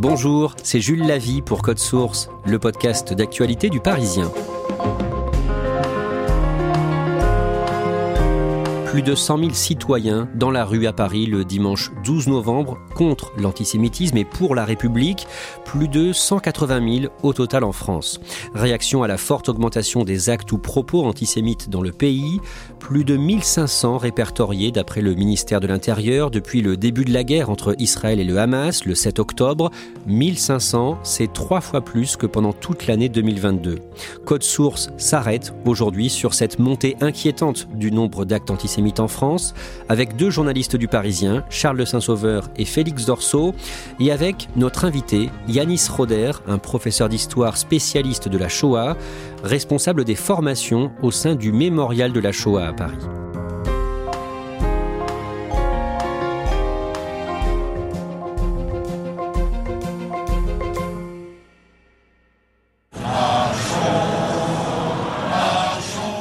Bonjour, c'est Jules Lavie pour Code Source, le podcast d'actualité du Parisien. Plus de 100 000 citoyens dans la rue à Paris le dimanche 12 novembre contre l'antisémitisme et pour la République, plus de 180 000 au total en France. Réaction à la forte augmentation des actes ou propos antisémites dans le pays, plus de 1500 répertoriés d'après le ministère de l'Intérieur depuis le début de la guerre entre Israël et le Hamas le 7 octobre. 1500, c'est trois fois plus que pendant toute l'année 2022. Code Source s'arrête aujourd'hui sur cette montée inquiétante du nombre d'actes antisémites en France, avec deux journalistes du Parisien, Charles de Saint-Sauveur et Félix Dorso, et avec notre invité, Yanis Roder, un professeur d'histoire spécialiste de la Shoah, responsable des formations au sein du Mémorial de la Shoah à Paris.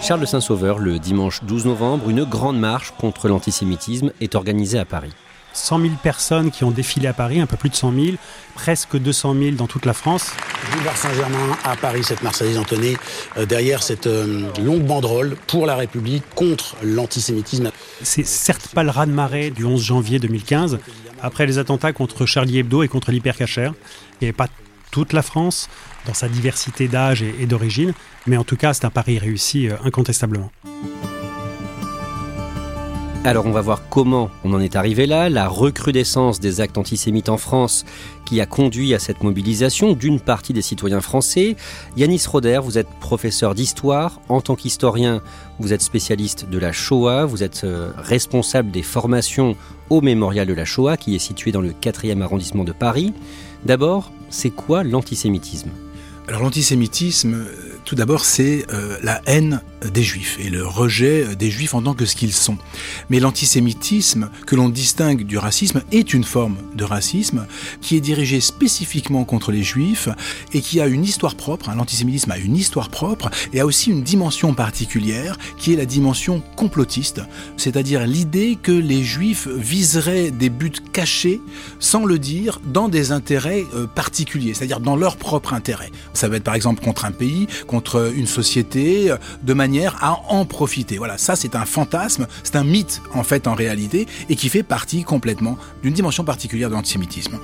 Charles de Saint-Sauveur, le dimanche 12 novembre, une grande marche contre l'antisémitisme est organisée à Paris. 100 000 personnes qui ont défilé à Paris, un peu plus de 100 000, presque 200 000 dans toute la France. Boulevard Saint-Germain à Paris, cette Marseillaise entonnée euh, derrière cette euh, longue banderole pour la République contre l'antisémitisme. C'est certes pas le raz-de-marée du 11 janvier 2015, après les attentats contre Charlie Hebdo et contre l'hypercachère. Il n'y avait pas toute la France dans sa diversité d'âge et, et d'origine, mais en tout cas, c'est un pari réussi euh, incontestablement. Alors on va voir comment on en est arrivé là, la recrudescence des actes antisémites en France qui a conduit à cette mobilisation d'une partie des citoyens français. Yanis Roder, vous êtes professeur d'histoire. En tant qu'historien, vous êtes spécialiste de la Shoah, vous êtes euh, responsable des formations au mémorial de la Shoah qui est situé dans le 4e arrondissement de Paris. D'abord, c'est quoi l'antisémitisme? Alors l'antisémitisme, tout d'abord, c'est euh, la haine des juifs et le rejet des juifs en tant que ce qu'ils sont. Mais l'antisémitisme, que l'on distingue du racisme, est une forme de racisme qui est dirigée spécifiquement contre les juifs et qui a une histoire propre. Hein. L'antisémitisme a une histoire propre et a aussi une dimension particulière qui est la dimension complotiste, c'est-à-dire l'idée que les juifs viseraient des buts cachés, sans le dire, dans des intérêts euh, particuliers, c'est-à-dire dans leur propre intérêt. Ça va être par exemple contre un pays, contre une société, de manière à en profiter. Voilà, ça c'est un fantasme, c'est un mythe en fait en réalité, et qui fait partie complètement d'une dimension particulière de l'antisémitisme.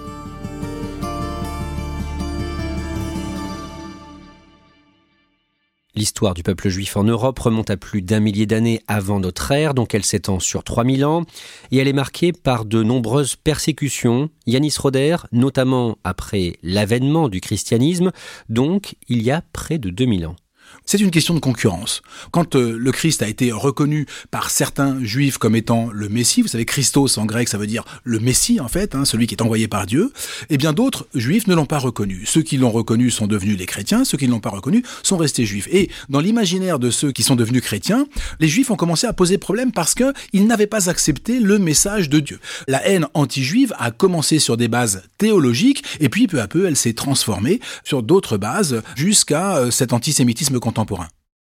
L'histoire du peuple juif en Europe remonte à plus d'un millier d'années avant notre ère, donc elle s'étend sur 3000 ans, et elle est marquée par de nombreuses persécutions. Yanis Roder, notamment après l'avènement du christianisme, donc il y a près de 2000 ans. C'est une question de concurrence. Quand euh, le Christ a été reconnu par certains juifs comme étant le Messie, vous savez, Christos en grec ça veut dire le Messie en fait, hein, celui qui est envoyé par Dieu, et bien d'autres juifs ne l'ont pas reconnu. Ceux qui l'ont reconnu sont devenus les chrétiens, ceux qui ne l'ont pas reconnu sont restés juifs. Et dans l'imaginaire de ceux qui sont devenus chrétiens, les juifs ont commencé à poser problème parce qu'ils n'avaient pas accepté le message de Dieu. La haine anti-juive a commencé sur des bases théologiques, et puis peu à peu elle s'est transformée sur d'autres bases jusqu'à euh, cet antisémitisme contemporain.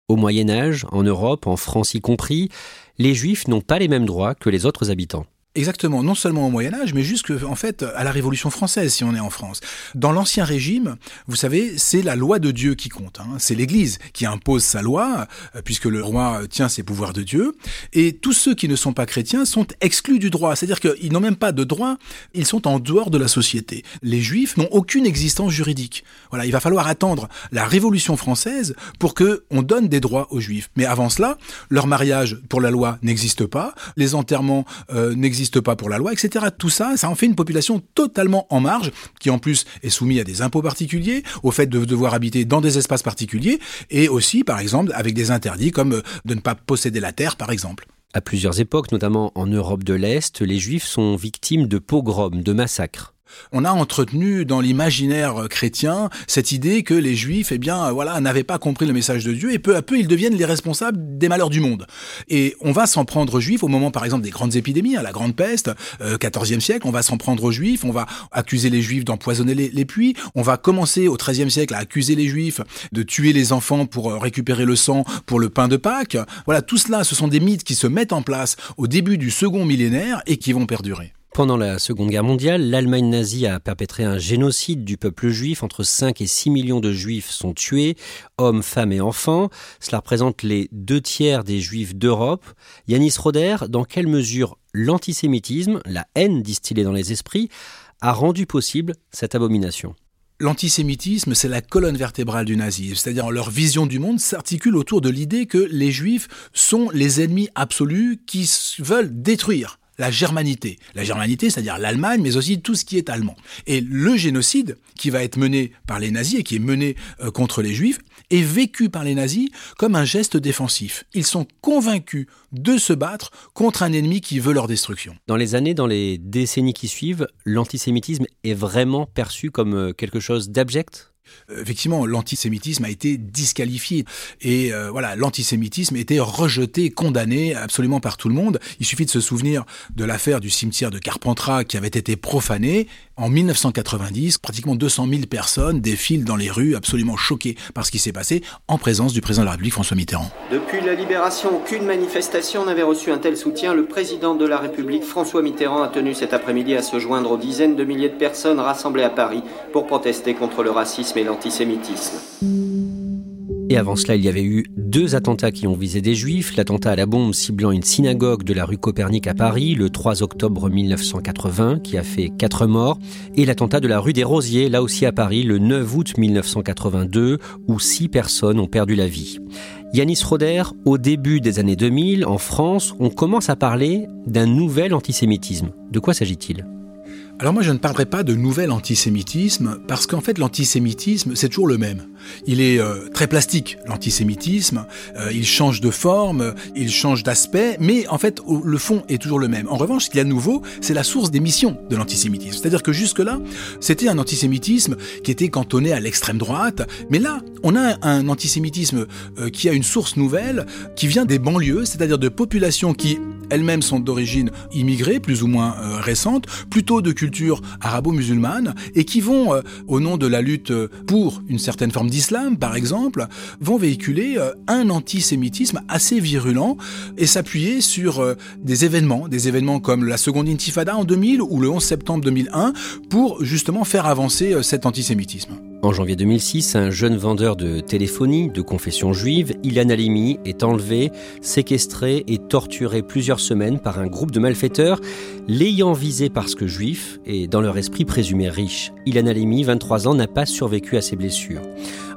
Au Moyen Âge, en Europe, en France y compris, les Juifs n'ont pas les mêmes droits que les autres habitants. Exactement, non seulement au Moyen Âge, mais jusque en fait à la Révolution française, si on est en France. Dans l'Ancien Régime, vous savez, c'est la loi de Dieu qui compte. Hein. C'est l'Église qui impose sa loi, euh, puisque le roi tient ses pouvoirs de Dieu. Et tous ceux qui ne sont pas chrétiens sont exclus du droit, c'est-à-dire qu'ils n'ont même pas de droit, ils sont en dehors de la société. Les Juifs n'ont aucune existence juridique. Voilà, il va falloir attendre la Révolution française pour que on donne des droits aux Juifs. Mais avant cela, leur mariage pour la loi n'existe pas, les enterrements euh, n'existent pas pour la loi, etc. Tout ça, ça en fait une population totalement en marge, qui en plus est soumise à des impôts particuliers, au fait de devoir habiter dans des espaces particuliers, et aussi, par exemple, avec des interdits comme euh, de ne pas posséder la terre, par exemple. À plusieurs époques, notamment en Europe de l'Est, les Juifs sont victimes de pogroms, de massacres on a entretenu dans l'imaginaire chrétien cette idée que les juifs, eh bien, voilà, n'avaient pas compris le message de Dieu et peu à peu ils deviennent les responsables des malheurs du monde. Et on va s'en prendre aux juifs au moment, par exemple, des grandes épidémies, à hein, la grande peste, euh, 14e siècle, on va s'en prendre aux juifs, on va accuser les juifs d'empoisonner les, puits, on va commencer au 13e siècle à accuser les juifs de tuer les enfants pour euh, récupérer le sang pour le pain de Pâques. Voilà, tout cela, ce sont des mythes qui se mettent en place au début du second millénaire et qui vont perdurer. Pendant la Seconde Guerre mondiale, l'Allemagne nazie a perpétré un génocide du peuple juif. Entre 5 et 6 millions de juifs sont tués, hommes, femmes et enfants. Cela représente les deux tiers des juifs d'Europe. Yanis Roder, dans quelle mesure l'antisémitisme, la haine distillée dans les esprits, a rendu possible cette abomination? L'antisémitisme, c'est la colonne vertébrale du nazisme, c'est-à-dire leur vision du monde s'articule autour de l'idée que les juifs sont les ennemis absolus qui veulent détruire la germanité. La germanité, c'est-à-dire l'Allemagne, mais aussi tout ce qui est allemand. Et le génocide qui va être mené par les nazis et qui est mené euh, contre les juifs est vécu par les nazis comme un geste défensif. Ils sont convaincus de se battre contre un ennemi qui veut leur destruction. Dans les années, dans les décennies qui suivent, l'antisémitisme est vraiment perçu comme euh, quelque chose d'abject? Effectivement, l'antisémitisme a été disqualifié. Et euh, voilà, l'antisémitisme était rejeté, condamné absolument par tout le monde. Il suffit de se souvenir de l'affaire du cimetière de Carpentras qui avait été profané. En 1990, pratiquement 200 000 personnes défilent dans les rues, absolument choquées par ce qui s'est passé, en présence du président de la République, François Mitterrand. Depuis la libération, aucune manifestation n'avait reçu un tel soutien. Le président de la République, François Mitterrand, a tenu cet après-midi à se joindre aux dizaines de milliers de personnes rassemblées à Paris pour protester contre le racisme et l'antisémitisme. Et avant cela, il y avait eu deux attentats qui ont visé des juifs. L'attentat à la bombe ciblant une synagogue de la rue Copernic à Paris le 3 octobre 1980 qui a fait quatre morts. Et l'attentat de la rue des Rosiers, là aussi à Paris, le 9 août 1982 où six personnes ont perdu la vie. Yanis Roder, au début des années 2000, en France, on commence à parler d'un nouvel antisémitisme. De quoi s'agit-il? Alors moi je ne parlerai pas de nouvel antisémitisme parce qu'en fait l'antisémitisme c'est toujours le même. Il est euh, très plastique l'antisémitisme, euh, il change de forme, il change d'aspect, mais en fait le fond est toujours le même. En revanche ce qu'il y a de nouveau c'est la source d'émission de l'antisémitisme. C'est-à-dire que jusque-là c'était un antisémitisme qui était cantonné à l'extrême droite, mais là on a un antisémitisme euh, qui a une source nouvelle qui vient des banlieues, c'est-à-dire de populations qui elles-mêmes sont d'origine immigrée plus ou moins récente, plutôt de culture arabo-musulmane et qui vont, euh, au nom de la lutte euh, pour une certaine forme d'islam, par exemple, vont véhiculer euh, un antisémitisme assez virulent et s'appuyer sur des événements, des événements comme la seconde intifada en 2000 ou le 11 septembre 2001 pour justement faire avancer cet antisémitisme. En janvier 2006, un jeune vendeur de téléphonie de confession juive, Ilan Halimi, est enlevé, séquestré et torturé plusieurs semaines par un groupe de malfaiteurs l'ayant visé parce que juif et dans leur esprit présumé riche. Ilan Halimi, 23 ans, n'a pas survécu à ses blessures.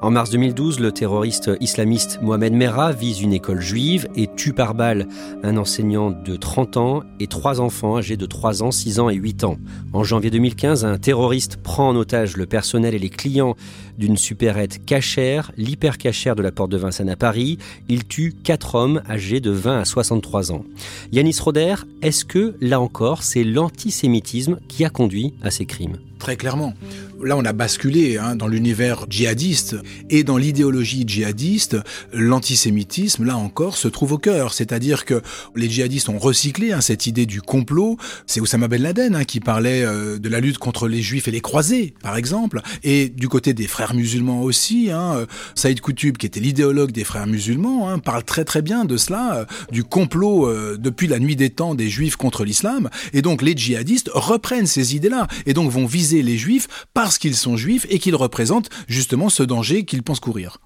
En mars 2012, le terroriste islamiste Mohamed Merah vise une école juive et tue par balle un enseignant de 30 ans et trois enfants âgés de 3 ans, 6 ans et 8 ans. En janvier 2015, un terroriste prend en otage le personnel et les clients d'une supérette cachère, l'hypercachère de la porte de Vincennes à Paris. Il tue quatre hommes âgés de 20 à 63 ans. Yanis Roder, est-ce que, là encore, c'est l'antisémitisme qui a conduit à ces crimes? Très clairement. Là, on a basculé hein, dans l'univers djihadiste et dans l'idéologie djihadiste, l'antisémitisme, là encore, se trouve au cœur. C'est-à-dire que les djihadistes ont recyclé hein, cette idée du complot. C'est Oussama Ben Laden hein, qui parlait euh, de la lutte contre les juifs et les croisés, par exemple. Et du côté des frères musulmans aussi, euh, Saïd Koutoub, qui était l'idéologue des frères musulmans, parle très très bien de cela, euh, du complot depuis la nuit des temps des juifs contre l'islam. Et donc les djihadistes reprennent ces idées-là et donc vont viser les juifs parce qu'ils sont juifs et qu'ils représentent justement ce danger qu'ils pensent courir.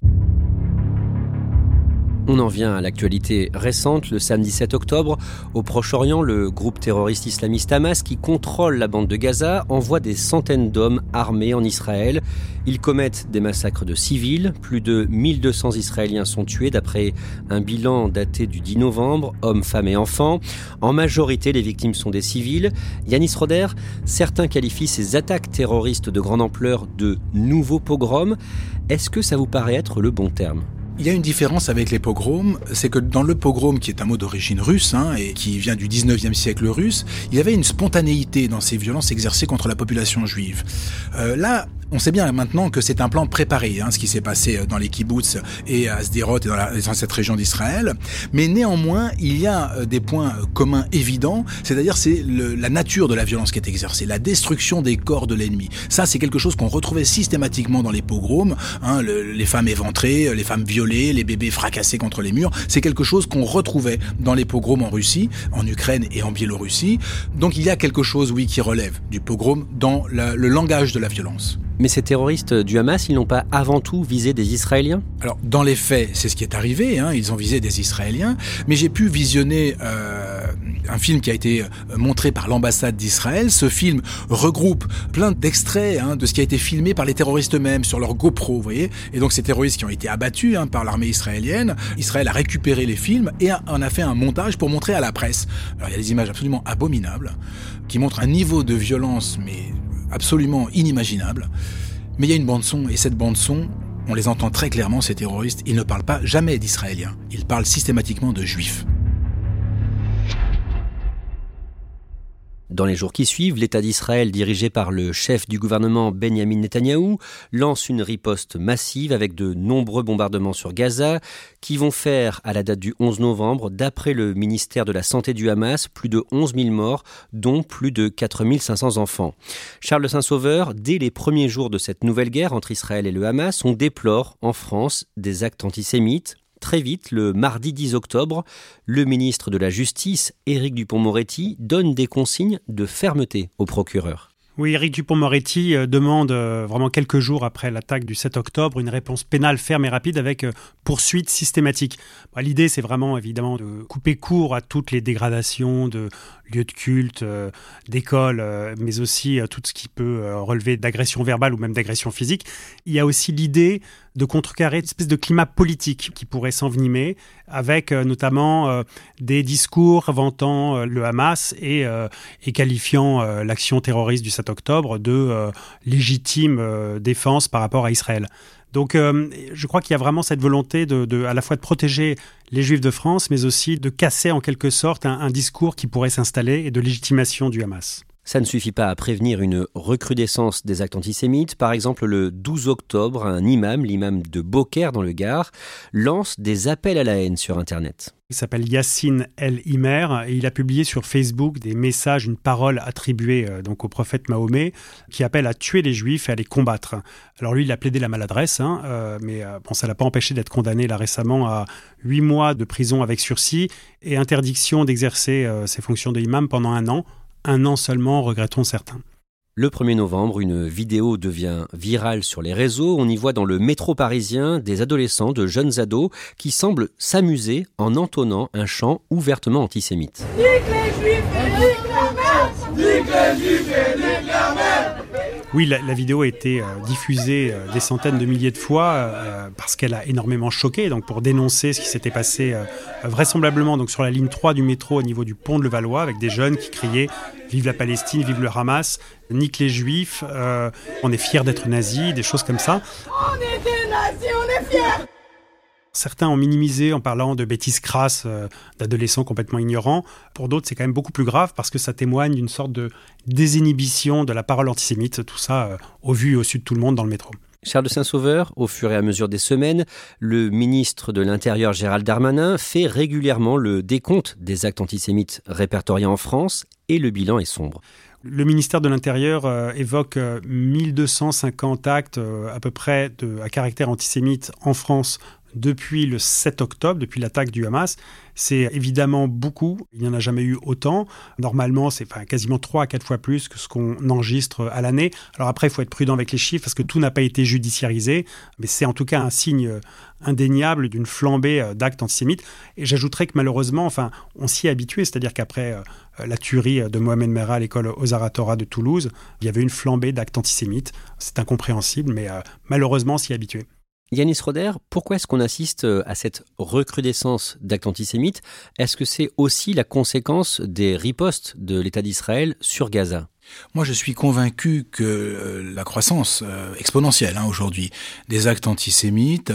On en vient à l'actualité récente. Le samedi 7 octobre, au Proche-Orient, le groupe terroriste islamiste Hamas, qui contrôle la bande de Gaza, envoie des centaines d'hommes armés en Israël. Ils commettent des massacres de civils. Plus de 1200 Israéliens sont tués d'après un bilan daté du 10 novembre, hommes, femmes et enfants. En majorité, les victimes sont des civils. Yanis Roder, certains qualifient ces attaques terroristes de grande ampleur de nouveaux pogroms. Est-ce que ça vous paraît être le bon terme? Il y a une différence avec les pogroms, c'est que dans le pogrom, qui est un mot d'origine russe hein, et qui vient du 19e siècle russe, il y avait une spontanéité dans ces violences exercées contre la population juive. Euh, là, on sait bien maintenant que c'est un plan préparé, hein, ce qui s'est passé euh, dans les kibbutz et à Sderot et dans, cette région d'Israël. Mais néanmoins, il y a euh, des points euh, communs évidents, c'est-à-dire c'est la nature de la violence qui est exercée, la destruction des corps de l'ennemi. Ça, c'est quelque chose qu'on retrouvait systématiquement dans les pogroms, hein, les femmes éventrées, les femmes violées, les bébés fracassés contre les murs. C'est quelque chose qu'on retrouvait dans les pogroms en Russie, en Ukraine et en Biélorussie. Donc il y a quelque chose, oui, qui relève du pogrom dans le langage de la violence. Mais ces terroristes du Hamas, ils n'ont pas avant tout visé des Israéliens? Alors, dans les faits, c'est ce qui est arrivé. Hein, ils ont visé des Israéliens. Mais j'ai pu visionner euh, un film qui a été euh, montré par l'ambassade d'Israël. Ce film regroupe plein d'extraits hein, de ce qui a été filmé par les terroristes eux-mêmes sur leur GoPro, vous voyez. Et donc, ces terroristes qui ont été abattus hein, par l'armée israélienne, Israël a récupéré les films et en a fait un montage pour montrer à la presse. Alors, il y a des images absolument abominables qui montrent un niveau de violence, mais absolument inimaginable. Mais il y a une bande son, et cette bande son, on les entend très clairement, ces terroristes, ils ne parlent pas jamais d'Israéliens, ils parlent systématiquement de Juifs. Dans les jours qui suivent, l'État d'Israël, dirigé par le chef du gouvernement Benjamin Netanyahou, lance une riposte massive avec de nombreux bombardements sur Gaza qui vont faire, à la date du 11 novembre, d'après le ministère de la Santé du Hamas, plus de 11 000 morts, dont plus de 4 500 enfants. Charles Saint-Sauveur, dès les premiers jours de cette nouvelle guerre entre Israël et le Hamas, on déplore en France des actes antisémites, Très vite, le mardi 10 octobre, le ministre de la Justice, Éric Dupont-Moretti, donne des consignes de fermeté au procureur. Oui, Éric Dupont-Moretti euh, demande euh, vraiment quelques jours après l'attaque du 7 octobre une réponse pénale ferme et rapide avec euh, poursuite systématique. Bah, l'idée, c'est vraiment évidemment de couper court à toutes les dégradations de lieux de culte, d'écoles, mais aussi tout ce qui peut relever d'agression verbale ou même d'agression physique. Il y a aussi l'idée de contrecarrer une espèce de climat politique qui pourrait s'envenimer, avec euh, notamment euh, des discours vantant euh, le Hamas et, et qualifiant l'action terroriste du 7 octobre de légitime défense par rapport à Israël. Donc je crois qu'il y a vraiment cette volonté de, à la fois de protéger les Juifs de France, mais aussi de casser en quelque sorte un discours qui pourrait s'installer et de légitimation du Hamas. Ça ne suffit pas à prévenir une recrudescence des actes antisémites. Par exemple, le 12 octobre, un imam, l'imam de Beaucaire dans le Gard, lance des appels à la haine sur Internet. Il s'appelle Yassine El Imer et il a publié sur Facebook des messages, une parole attribuée euh, donc au prophète Mahomet qui appelle à tuer les juifs et à les combattre. Alors lui, il a plaidé la maladresse, hein, euh, mais euh, bon, ça l'a pas empêché d'être condamné là récemment à huit mois de prison avec sursis et interdiction d'exercer ses fonctions d'imam pendant un an un an seulement, regrettons certains. Le 1er novembre, une vidéo devient virale sur les réseaux. On y voit dans le métro parisien des adolescents, de jeunes ados, qui semblent s'amuser en entonnant un chant ouvertement antisémite. Oui, la, vidéo a été euh, diffusée euh, des centaines de milliers de fois euh, parce qu'elle a énormément choqué. Donc, pour dénoncer ce qui s'était passé vraisemblablement donc sur la ligne 3 du métro au niveau du pont de Levallois, avec des jeunes qui criaient Vive la Palestine, vive le Hamas, nique les Juifs, on est fiers d'être nazis, des choses comme ça. On est des nazis, on est fiers certains ont minimisé en parlant de bêtises crasses d'adolescents complètement ignorants. Pour d'autres, c'est quand même beaucoup plus grave parce que ça témoigne d'une sorte de désinhibition de la parole antisémite, tout ça au vu et au su de tout le monde dans le métro. Charles de Saint-Sauveur, au fur et à mesure des semaines, le ministre de l'Intérieur Gérald Darmanin fait régulièrement le décompte des actes antisémites répertoriés en France et le bilan est sombre. Le ministère de l'Intérieur euh, évoque 1250 euh, actes euh, à peu près de, à caractère antisémite en France depuis le 7 octobre, depuis l'attaque du Hamas. C'est évidemment beaucoup, il n'y en a jamais eu autant. Normalement, c'est quasiment 3 à 4 fois plus que ce qu'on enregistre à l'année. Alors après, il faut être prudent avec les chiffres parce que tout n'a pas été judiciarisé, mais c'est en tout cas un signe indéniable d'une flambée euh, d'actes antisémites. Et j'ajouterais que malheureusement, enfin, on s'y est habitué, c'est-à-dire qu'après euh, la tuerie de Mohamed Merah à l'école Ozaratora de Toulouse, il y avait une flambée d'actes antisémites. C'est incompréhensible, mais euh, malheureusement, on s'y est habitué. Yanis Roder, pourquoi est-ce qu'on assiste euh, à cette recrudescence d'actes antisémites? Est-ce que c'est aussi la conséquence des ripostes de l'État d'Israël sur Gaza? Moi, je suis convaincu que euh, la croissance euh, exponentielle hein, aujourd'hui des actes antisémites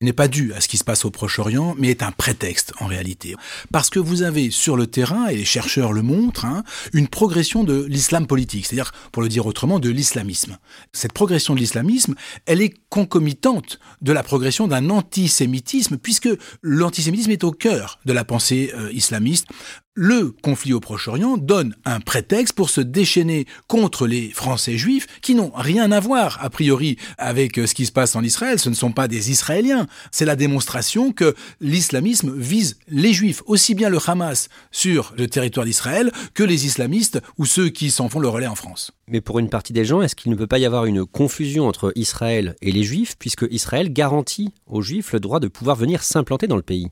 n'est pas due à ce qui se passe au Proche-Orient, mais est un prétexte en réalité. Parce que vous avez sur le terrain, et les chercheurs le montrent, hein, une progression de l'islam politique, c'est-à-dire, pour le dire autrement, de l'islamisme. Cette progression de l'islamisme, elle est concomitante de la progression d'un antisémitisme, puisque l'antisémitisme est au cœur de la pensée euh, islamiste le conflit au Proche-Orient donne un prétexte pour se déchaîner contre les Français juifs qui n'ont rien à voir, a priori, avec euh, ce qui se passe en Israël. Ce ne sont pas des Israéliens. C'est la démonstration que l'islamisme vise les juifs, aussi bien le Hamas sur le territoire d'Israël que les islamistes ou ceux qui s'en font le relais en France. Mais pour une partie des gens, est-ce qu'il ne peut pas y avoir une confusion entre Israël et les juifs, puisque Israël garantit aux juifs le droit de pouvoir venir s'implanter dans le pays?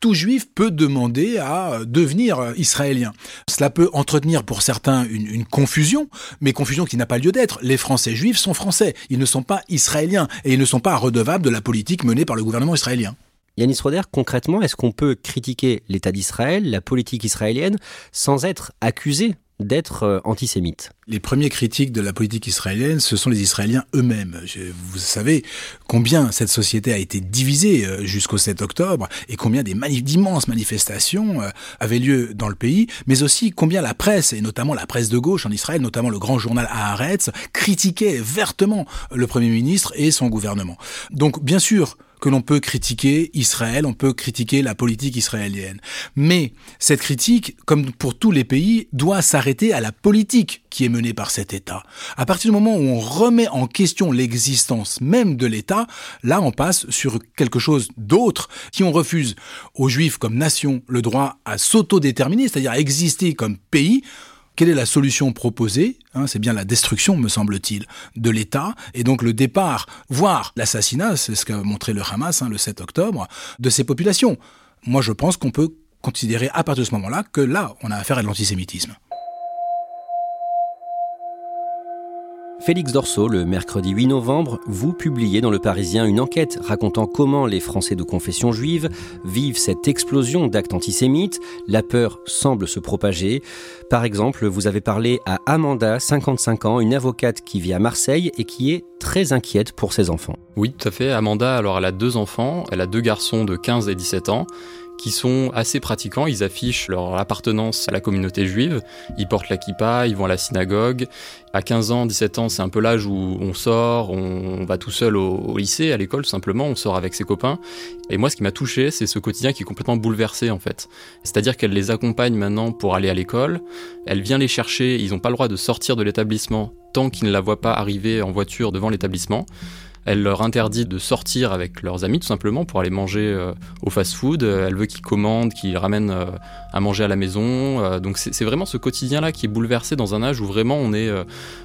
Tout juif peut demander à devenir israélien. Cela peut entretenir pour certains une, confusion, mais confusion qui n'a pas lieu d'être. Les Français juifs sont français, ils ne sont pas israéliens et ils ne sont pas redevables de la politique menée par le gouvernement israélien. Yanis Roder, concrètement, est-ce qu'on peut critiquer l'État d'Israël, la politique israélienne, sans être accusé d'être euh, antisémite. Les premiers critiques de la politique israélienne, ce sont les Israéliens eux-mêmes. Vous savez combien cette société a été divisée euh, jusqu'au 7 octobre et combien d'immenses manifestations euh, avaient lieu dans le pays, mais aussi combien la presse, et notamment la presse de gauche en Israël, notamment le grand journal Haaretz, critiquait vertement le Premier ministre et son gouvernement. Donc bien sûr, que l'on peut critiquer Israël, on peut critiquer la politique israélienne. Mais cette critique, comme pour tous les pays, doit s'arrêter à la politique qui est menée par cet État. À partir du moment où on remet en question l'existence même de l'État, là on passe sur quelque chose d'autre. Si on refuse aux Juifs comme nation le droit à s'autodéterminer, c'est-à-dire à exister comme pays, quelle est la solution proposée hein, C'est bien la destruction, me semble-t-il, de l'État, et donc le départ, voire l'assassinat, c'est ce qu'a montré le Hamas hein, le 7 octobre, de ces populations. Moi, je pense qu'on peut considérer à partir de ce moment-là que là, on a affaire à de l'antisémitisme. Félix Dorso, le mercredi 8 novembre, vous publiez dans Le Parisien une enquête racontant comment les Français de confession juive vivent cette explosion d'actes antisémites. La peur semble se propager. Par exemple, vous avez parlé à Amanda, 55 ans, une avocate qui vit à Marseille et qui est très inquiète pour ses enfants. Oui, tout à fait. Amanda, alors elle a deux enfants. Elle a deux garçons de 15 et 17 ans qui sont assez pratiquants. Ils affichent leur appartenance à la communauté juive. Ils portent la kippa, ils vont à la synagogue. À 15 ans, 17 ans, c'est un peu l'âge où on sort, on va tout seul au, lycée, à l'école, simplement. On sort avec ses copains. Et moi, ce qui m'a touché, c'est ce quotidien qui est complètement bouleversé, en fait. C'est-à-dire qu'elle les accompagne maintenant pour aller à l'école. Elle vient les chercher. Ils n'ont pas le droit de sortir de l'établissement tant qu'ils ne la voient pas arriver en voiture devant l'établissement. Elle leur interdit de sortir avec leurs amis tout simplement pour aller manger euh, au fast-food. Elle veut qu'ils commandent, qu'ils ramènent euh, à manger à la maison. Euh, donc c'est vraiment ce quotidien-là qui est bouleversé dans un âge où vraiment on est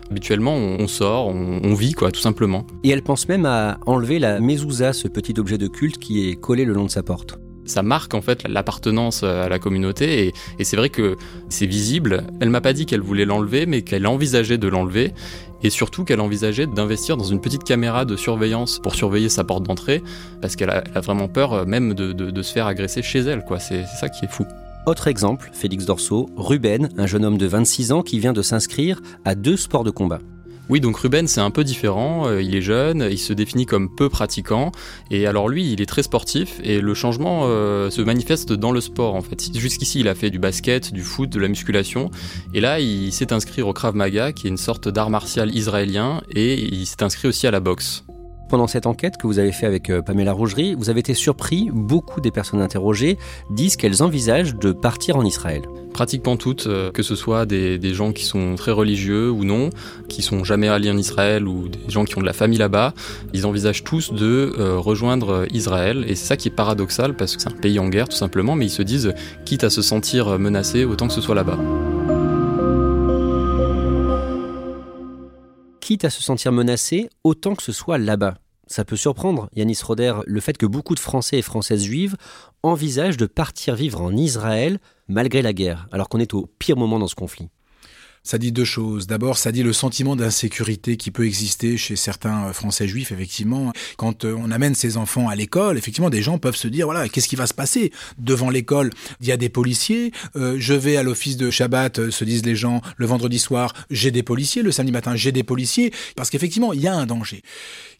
habituellement on, sort, on, vit quoi, tout simplement. Et elle pense même à enlever la mezouza, ce petit objet de culte qui est collé le long de sa porte ça marque en fait l'appartenance à la communauté et, c'est vrai que c'est visible. Elle m'a pas dit qu'elle voulait l'enlever, mais qu'elle envisageait de l'enlever et surtout qu'elle envisageait d'investir dans une petite caméra de surveillance pour surveiller sa porte d'entrée, parce qu'elle a, vraiment peur euh, même de, se faire agresser chez elle, quoi. C'est ça qui est fou. Autre exemple, Félix Dorso, Ruben, un jeune homme de 26 ans qui vient de s'inscrire à deux sports de combat. Oui, donc Ruben, c'est un peu différent. Euh, il est jeune, il se définit comme peu pratiquant. Et alors lui, il est très sportif et le changement euh, se manifeste dans le sport en fait. Jusqu'ici, il a fait du basket, du foot, de la musculation. Et là, il s'est inscrit au Krav Maga, qui est une sorte d'art martial israélien. Et il s'est inscrit aussi à la boxe. Pendant cette enquête que vous avez fait avec euh, Pamela Rougerie, vous avez été surpris, beaucoup des personnes interrogées disent qu'elles envisagent de partir en Israël pratiquement toutes, euh, que ce soit des, gens qui sont très religieux ou non, qui sont jamais allés en Israël ou des gens qui ont de la famille là-bas, ils envisagent tous de euh, rejoindre Israël. Et c'est ça qui est paradoxal parce que c'est un pays en guerre tout simplement, mais ils se disent, quitte à se sentir menacés, autant que ce soit là-bas. Quitte à se sentir menacé, autant que ce soit là-bas. Ça peut surprendre, Yanis Roder, le fait que beaucoup de Français et Françaises juives envisagent de partir vivre en Israël malgré la guerre, alors qu'on est au pire moment dans ce conflit ça dit deux choses. D'abord, ça dit le sentiment d'insécurité qui peut exister chez certains Français juifs, effectivement. Quand euh, on amène ses enfants à l'école, effectivement, des gens peuvent se dire, voilà, qu'est-ce qui va se passer Devant l'école, il y a des policiers. Euh, je vais à l'office de Shabbat, euh, se disent les gens, le vendredi soir, j'ai des policiers. Le samedi matin, j'ai des policiers. Parce qu'effectivement, il y a un danger.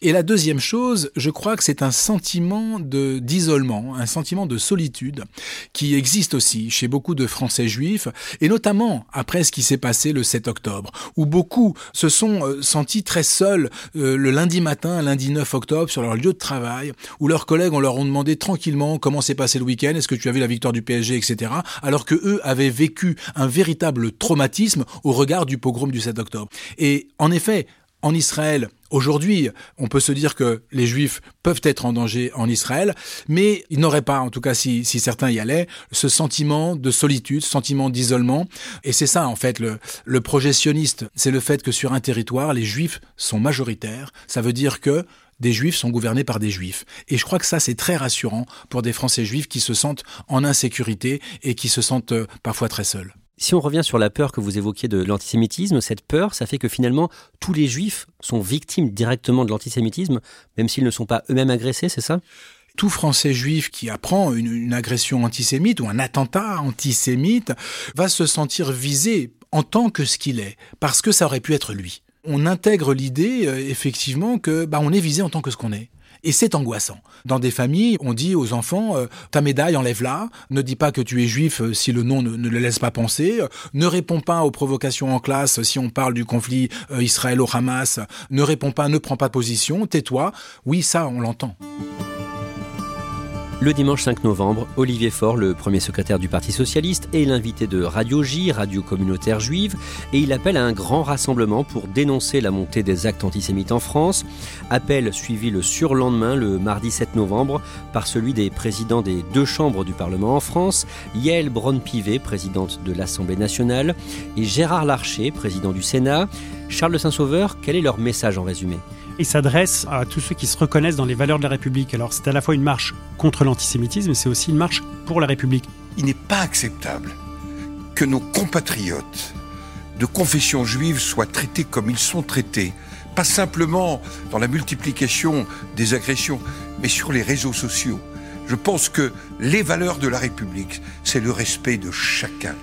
Et la deuxième chose, je crois que c'est un sentiment d'isolement, un sentiment de solitude qui existe aussi chez beaucoup de Français juifs, et notamment après ce qui s'est passé le 7 octobre, où beaucoup se sont euh, sentis très seuls euh, le lundi matin, lundi 9 octobre, sur leur lieu de travail, où leurs collègues on leur ont demandé tranquillement comment s'est passé le week-end, est-ce que tu as vu la victoire du PSG, etc., alors que eux avaient vécu un véritable traumatisme au regard du pogrom du 7 octobre. Et en effet, en Israël, Aujourd'hui, on peut se dire que les Juifs peuvent être en danger en Israël, mais ils n'auraient pas, en tout cas si, certains y allaient, ce sentiment de solitude, ce sentiment d'isolement. Et c'est ça, en fait, le, le projectionniste. C'est le fait que sur un territoire, les Juifs sont majoritaires. Ça veut dire que des juifs sont gouvernés par des juifs. Et je crois que ça, c'est très rassurant pour des Français juifs qui se sentent en insécurité et qui se sentent euh, parfois très seuls. Si on revient sur la peur que vous évoquiez de l'antisémitisme, cette peur, ça fait que finalement, tous les juifs sont victimes directement de l'antisémitisme, même s'ils ne sont pas eux-mêmes agressés, c'est ça? Tout Français juif qui apprend une, agression antisémite ou un attentat antisémite va se sentir visé en tant que ce qu'il est, parce que ça aurait pu être lui. On intègre l'idée, euh, effectivement, que bah, on est visé en tant que ce qu'on est. Et c'est angoissant. Dans des familles, on dit aux enfants, euh, ta médaille, enlève-la, ne dis pas que tu es juif euh, si le nom ne, le laisse pas penser, ne réponds pas aux provocations en classe si on parle du conflit Israël-Hamas, ne réponds pas, ne prends pas position, tais-toi. Oui, ça, on l'entend. Le dimanche 5 novembre, Olivier Faure, le premier secrétaire du Parti socialiste, est l'invité de Radio J, radio communautaire juive, et il appelle à un grand rassemblement pour dénoncer la montée des actes antisémites en France. Appel suivi le surlendemain, le mardi 7 novembre, par celui des présidents des deux chambres du Parlement en France, Yael Braun-Pivet, présidente de l'Assemblée nationale, et Gérard Larcher, président du Sénat. Charles Saint-Sauveur, quel est leur message en résumé? Il s'adresse à tous ceux qui se reconnaissent dans les valeurs de la République. Alors c'est à la fois une marche contre l'antisémitisme, c'est aussi une marche pour la République. Il n'est pas acceptable que nos compatriotes de confession juive soient traités comme ils sont traités, pas simplement dans la multiplication des agressions, mais sur les réseaux sociaux. Je pense que les valeurs de la République, c'est le respect de chacun.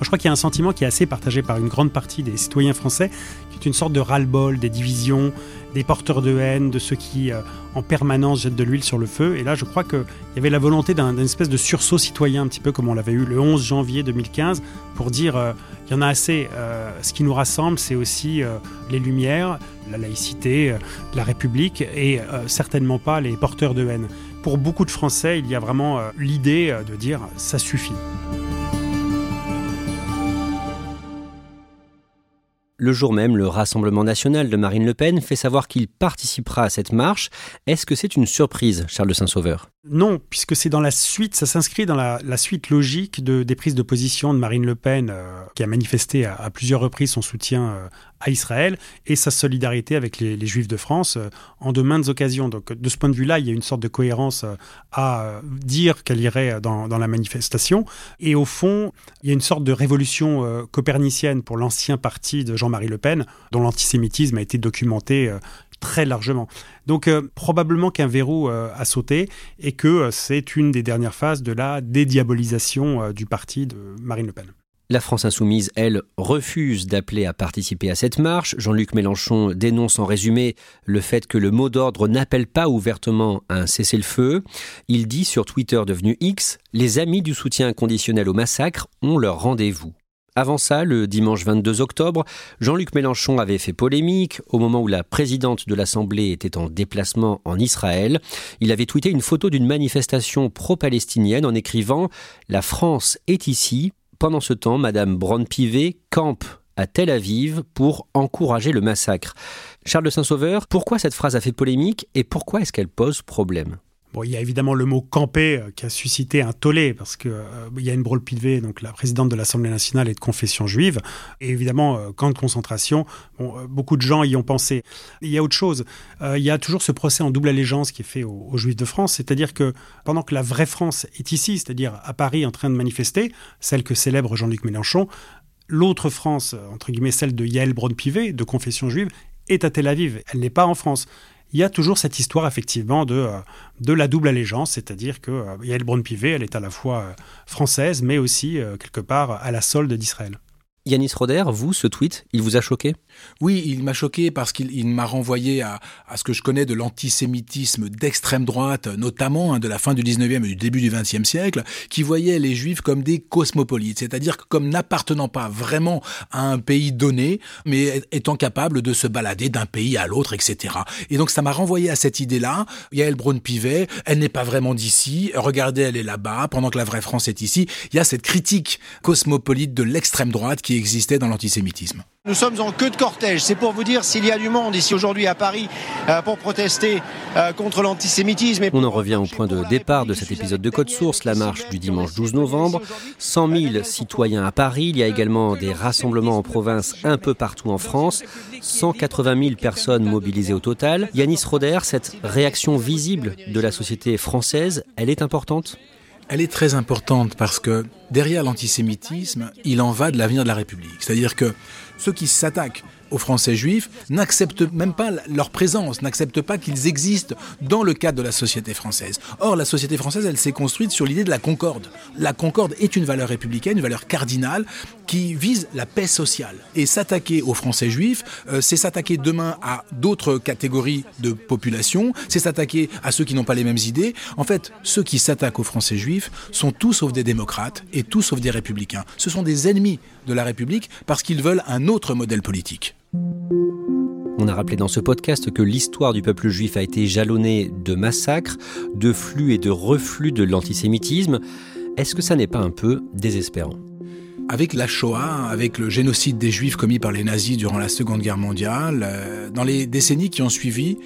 Je crois qu'il y a un sentiment qui est assez partagé par une grande partie des citoyens français, qui est une sorte de ras-le-bol des divisions, des porteurs de haine, de ceux qui euh, en permanence jettent de l'huile sur le feu. Et là, je crois qu'il y avait la volonté d'un espèce de sursaut citoyen, un petit peu comme on l'avait eu le 11 janvier 2015, pour dire euh, il y en a assez. Euh, ce qui nous rassemble, c'est aussi les Lumières, la laïcité, la République, et certainement pas les porteurs de haine. Pour beaucoup de Français, il y a vraiment l'idée de dire ça suffit. Le jour même, le Rassemblement national de Marine Le Pen fait savoir qu'il participera à cette marche. Est-ce que c'est une surprise, Charles de Saint-Sauveur? Non, puisque c'est dans la suite, ça s'inscrit dans la, suite logique de, des prises de position de Marine Le Pen, euh, qui a manifesté à, plusieurs reprises son soutien euh, à Israël et sa solidarité avec les, Juifs de France euh, en de maintes occasions. Donc de ce point de vue-là, il y a une sorte de cohérence à dire qu'elle irait dans, la manifestation. Et au fond, il y a une sorte de révolution copernicienne pour l'ancien parti de Jean-Marie Le Pen, dont l'antisémitisme a été documenté très largement. Donc euh, probablement qu'un verrou euh, a sauté et que c'est une des dernières phases de la dédiabolisation du parti de Marine Le Pen. La France insoumise, elle, refuse d'appeler à participer à cette marche. Jean-Luc Mélenchon dénonce en résumé le fait que le mot d'ordre n'appelle pas ouvertement à un cessez-le-feu. Il dit sur Twitter devenu X, les amis du soutien inconditionnel au massacre ont leur rendez-vous. Avant ça, le dimanche 22 octobre, Jean-Luc Mélenchon avait fait polémique au moment où la présidente de l'Assemblée était en déplacement en Israël. Il avait tweeté une photo d'une manifestation pro-palestinienne en écrivant ⁇ La France est ici, pendant ce temps, Madame Braun-Pivet campe à Tel Aviv pour encourager le massacre. Charles de Saint-Sauveur, pourquoi cette phrase a fait polémique et pourquoi est-ce qu'elle pose problème? Bon, il y a évidemment le mot camper euh, qui a suscité un tollé parce que euh, il y a une brole Pivet, donc la présidente de l'Assemblée nationale est de confession juive, et évidemment euh, camp de concentration. Bon, beaucoup de gens y ont pensé. Il y a autre chose. il y a toujours ce procès en double allégeance qui est fait aux, aux Juifs de France, c'est-à-dire que pendant que la vraie France est ici, c'est-à-dire à Paris en train de manifester, celle que célèbre Jean-Luc Mélenchon, l'autre France, entre guillemets celle de Yael Braun-Pivet, de confession juive, est à Tel Aviv. Elle n'est pas en France il y a toujours cette histoire effectivement de, euh, de la double allégeance, c'est-à-dire que euh, Yael Braun-Pivet, elle est à la fois euh, française, mais aussi quelque part à la solde d'Israël. Yanis Roder, vous, ce tweet, il vous a choqué? Oui, il m'a choqué parce qu'il m'a renvoyé à, ce que je connais de l'antisémitisme d'extrême droite, notamment hein, de la fin du 19e et du début du 20e siècle, qui voyait les juifs comme des cosmopolites, c'est-à-dire comme n'appartenant pas vraiment à un pays donné, mais étant capables de se balader d'un pays à l'autre, etc. Et donc ça m'a renvoyé à cette idée-là. Yael Braun-Pivet, elle n'est pas vraiment d'ici, regardez, elle est là-bas, pendant que la vraie France est ici. Il y a cette critique cosmopolite de l'extrême droite qui existait dans l'antisémitisme. Nous sommes en queue de cortège. C'est pour vous dire s'il y a du monde ici aujourd'hui à Paris euh, pour protester euh, contre l'antisémitisme. On en revient au point de départ de cet épisode de Code Source, la marche du dimanche 12 novembre. 100 000 citoyens à Paris. Il y a également des rassemblements en province un peu partout en France. 180 000 personnes mobilisées au total. Yanis Roder, cette réaction visible de la société française, elle est importante? Elle est très importante parce que derrière l'antisémitisme, il en va de l'avenir de la République. C'est-à-dire que ceux qui s'attaquent aux Français juifs n'acceptent même pas leur présence, n'acceptent pas qu'ils existent dans le cadre de la société française. Or, la société française, elle s'est construite sur l'idée de la concorde. La concorde est une valeur républicaine, une valeur cardinale qui vise la paix sociale. Et s'attaquer aux Français juifs, euh, c'est s'attaquer demain à d'autres catégories de population, c'est s'attaquer à ceux qui n'ont pas les mêmes idées. En fait, ceux qui s'attaquent aux Français juifs sont tous sauf des démocrates et tous sauf des républicains. Ce sont des ennemis de la République parce qu'ils veulent un autre modèle politique. On a rappelé dans ce podcast que l'histoire du peuple juif a été jalonnée de massacres, de flux et de reflux de l'antisémitisme. Est-ce que ça n'est pas un peu désespérant? Avec la Shoah, avec le génocide des Juifs commis par les nazis durant la Seconde Guerre mondiale, euh, dans les décennies qui ont suivi,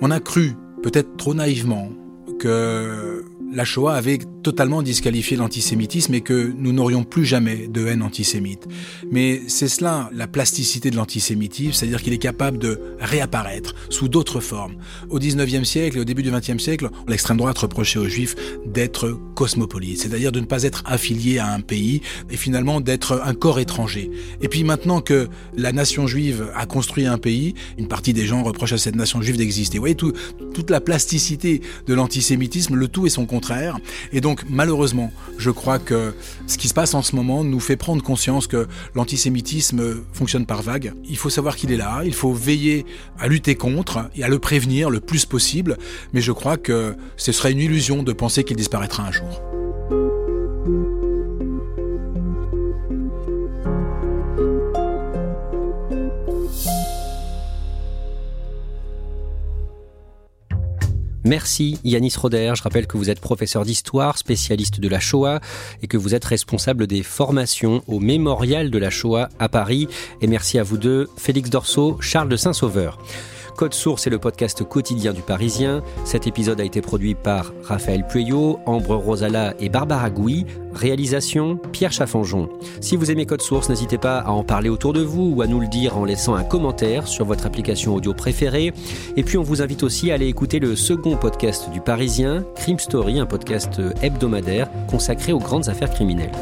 on a cru, peut-être trop naïvement, que la Shoah avait totalement disqualifié l'antisémitisme et que nous n'aurions plus jamais de haine antisémite. Mais c'est cela la plasticité de l'antisémitisme, c'est-à-dire qu'il est capable de réapparaître sous d'autres formes. Au 19e siècle et au début du 20e siècle, l'extrême droite reprochait aux juifs d'être cosmopolites, c'est-à-dire de ne pas être affiliés à un pays et finalement d'être un corps étranger. Et puis maintenant que la nation juive a construit un pays, une partie des gens reprochent à cette nation juive d'exister. Vous voyez, toute la plasticité de l'antisémitisme, le tout est son contraire. Et donc, malheureusement, je crois que ce qui se passe en ce moment nous fait prendre conscience que l'antisémitisme fonctionne par vagues. Il faut savoir qu'il est là, il faut veiller à lutter contre et à le prévenir le plus possible, mais je crois que ce serait une illusion de penser qu'il disparaîtra un jour. Merci Yanis Roder. Je rappelle que vous êtes professeur d'histoire, spécialiste de la Shoah et que vous êtes responsable des formations au Mémorial de la Shoah à Paris. Et merci à vous deux, Félix Dorso, Charles de Saint-Sauveur. Code Source est le podcast quotidien du Parisien. Cet épisode a été produit par Raphaël Pueyo, Ambre Rosala et Barbara Gouy. Réalisation Pierre Chaffanjon. Si vous aimez Code Source, n'hésitez pas à en parler autour de vous ou à nous le dire en laissant un commentaire sur votre application audio préférée. Et puis on vous invite aussi à aller écouter le second podcast du Parisien, Crime Story, un podcast hebdomadaire consacré aux grandes affaires criminelles.